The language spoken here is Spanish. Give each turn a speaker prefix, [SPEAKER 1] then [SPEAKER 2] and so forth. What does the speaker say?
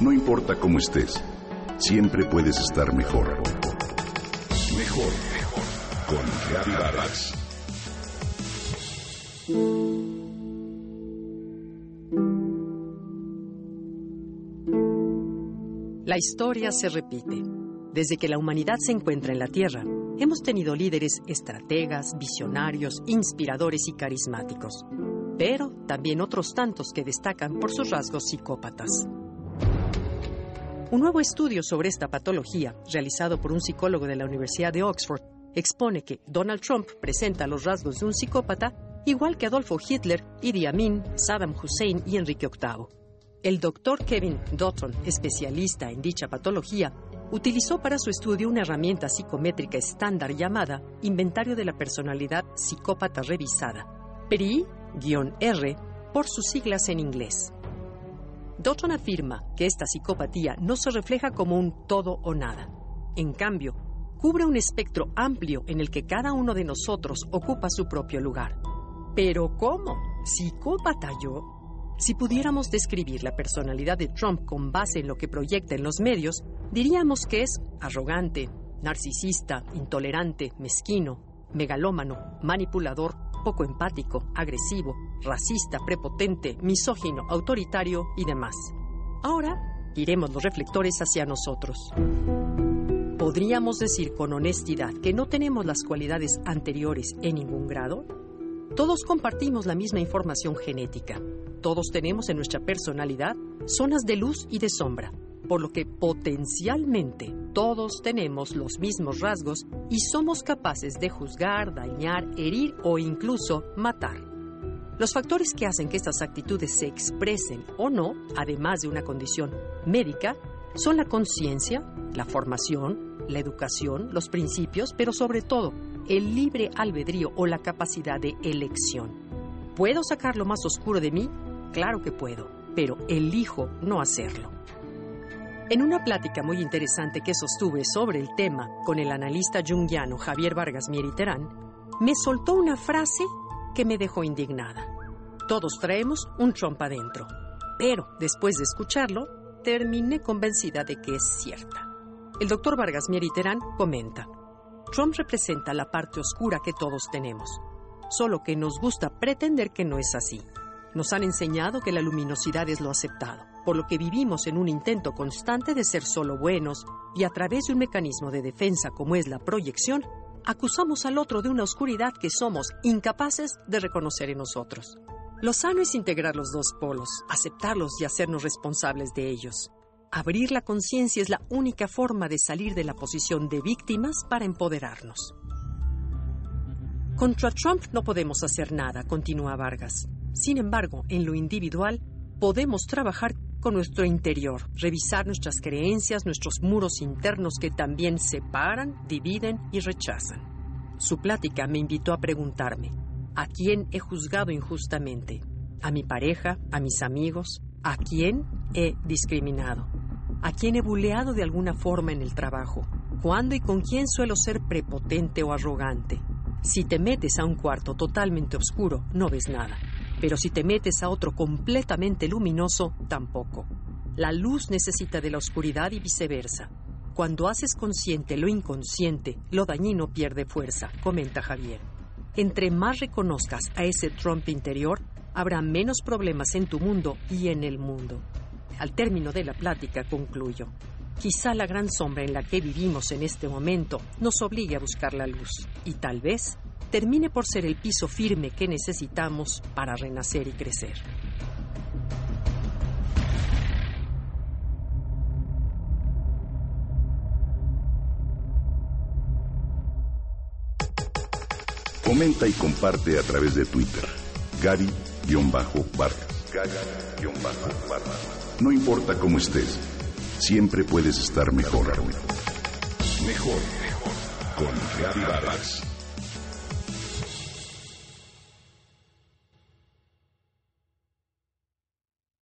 [SPEAKER 1] No importa cómo estés, siempre puedes estar mejor. Mejor, mejor. Con Reavivadas.
[SPEAKER 2] La historia se repite. Desde que la humanidad se encuentra en la Tierra, hemos tenido líderes estrategas, visionarios, inspiradores y carismáticos, pero también otros tantos que destacan por sus rasgos psicópatas. Un nuevo estudio sobre esta patología, realizado por un psicólogo de la Universidad de Oxford, expone que Donald Trump presenta los rasgos de un psicópata igual que Adolfo Hitler, Idi Amin, Saddam Hussein y Enrique VIII. El doctor Kevin Dotton, especialista en dicha patología, utilizó para su estudio una herramienta psicométrica estándar llamada Inventario de la Personalidad Psicópata Revisada, PRI-R, por sus siglas en inglés. Dotton afirma que esta psicopatía no se refleja como un todo o nada. En cambio, cubre un espectro amplio en el que cada uno de nosotros ocupa su propio lugar. Pero ¿cómo? ¿Psicópata yo? Si pudiéramos describir la personalidad de Trump con base en lo que proyecta en los medios, diríamos que es arrogante, narcisista, intolerante, mezquino, megalómano, manipulador, poco empático, agresivo, racista, prepotente, misógino, autoritario y demás. Ahora, iremos los reflectores hacia nosotros. ¿Podríamos decir con honestidad que no tenemos las cualidades anteriores en ningún grado? Todos compartimos la misma información genética. Todos tenemos en nuestra personalidad zonas de luz y de sombra, por lo que potencialmente todos tenemos los mismos rasgos y somos capaces de juzgar, dañar, herir o incluso matar. Los factores que hacen que estas actitudes se expresen o no, además de una condición médica, son la conciencia, la formación, la educación, los principios, pero sobre todo el libre albedrío o la capacidad de elección. ¿Puedo sacar lo más oscuro de mí? Claro que puedo, pero elijo no hacerlo. En una plática muy interesante que sostuve sobre el tema con el analista junguiano Javier Vargas Mieriterán, me soltó una frase que me dejó indignada. Todos traemos un Trump adentro, pero después de escucharlo, terminé convencida de que es cierta. El doctor Vargas Mieriterán comenta, Trump representa la parte oscura que todos tenemos, solo que nos gusta pretender que no es así. Nos han enseñado que la luminosidad es lo aceptado, por lo que vivimos en un intento constante de ser solo buenos y a través de un mecanismo de defensa como es la proyección, acusamos al otro de una oscuridad que somos incapaces de reconocer en nosotros. Lo sano es integrar los dos polos, aceptarlos y hacernos responsables de ellos. Abrir la conciencia es la única forma de salir de la posición de víctimas para empoderarnos. Contra Trump no podemos hacer nada, continúa Vargas. Sin embargo, en lo individual, podemos trabajar con nuestro interior, revisar nuestras creencias, nuestros muros internos que también separan, dividen y rechazan. Su plática me invitó a preguntarme, ¿a quién he juzgado injustamente? ¿A mi pareja? ¿A mis amigos? ¿A quién he discriminado? ¿A quién he buleado de alguna forma en el trabajo? ¿Cuándo y con quién suelo ser prepotente o arrogante? Si te metes a un cuarto totalmente oscuro, no ves nada. Pero si te metes a otro completamente luminoso, tampoco. La luz necesita de la oscuridad y viceversa. Cuando haces consciente lo inconsciente, lo dañino pierde fuerza, comenta Javier. Entre más reconozcas a ese Trump interior, habrá menos problemas en tu mundo y en el mundo. Al término de la plática concluyo. Quizá la gran sombra en la que vivimos en este momento nos obligue a buscar la luz y tal vez termine por ser el piso firme que necesitamos para renacer y crecer.
[SPEAKER 1] Comenta y comparte a través de Twitter. Gary-Vargas. No importa cómo estés, siempre puedes estar mejor. Mejor, mejor. Con Gary Vargas.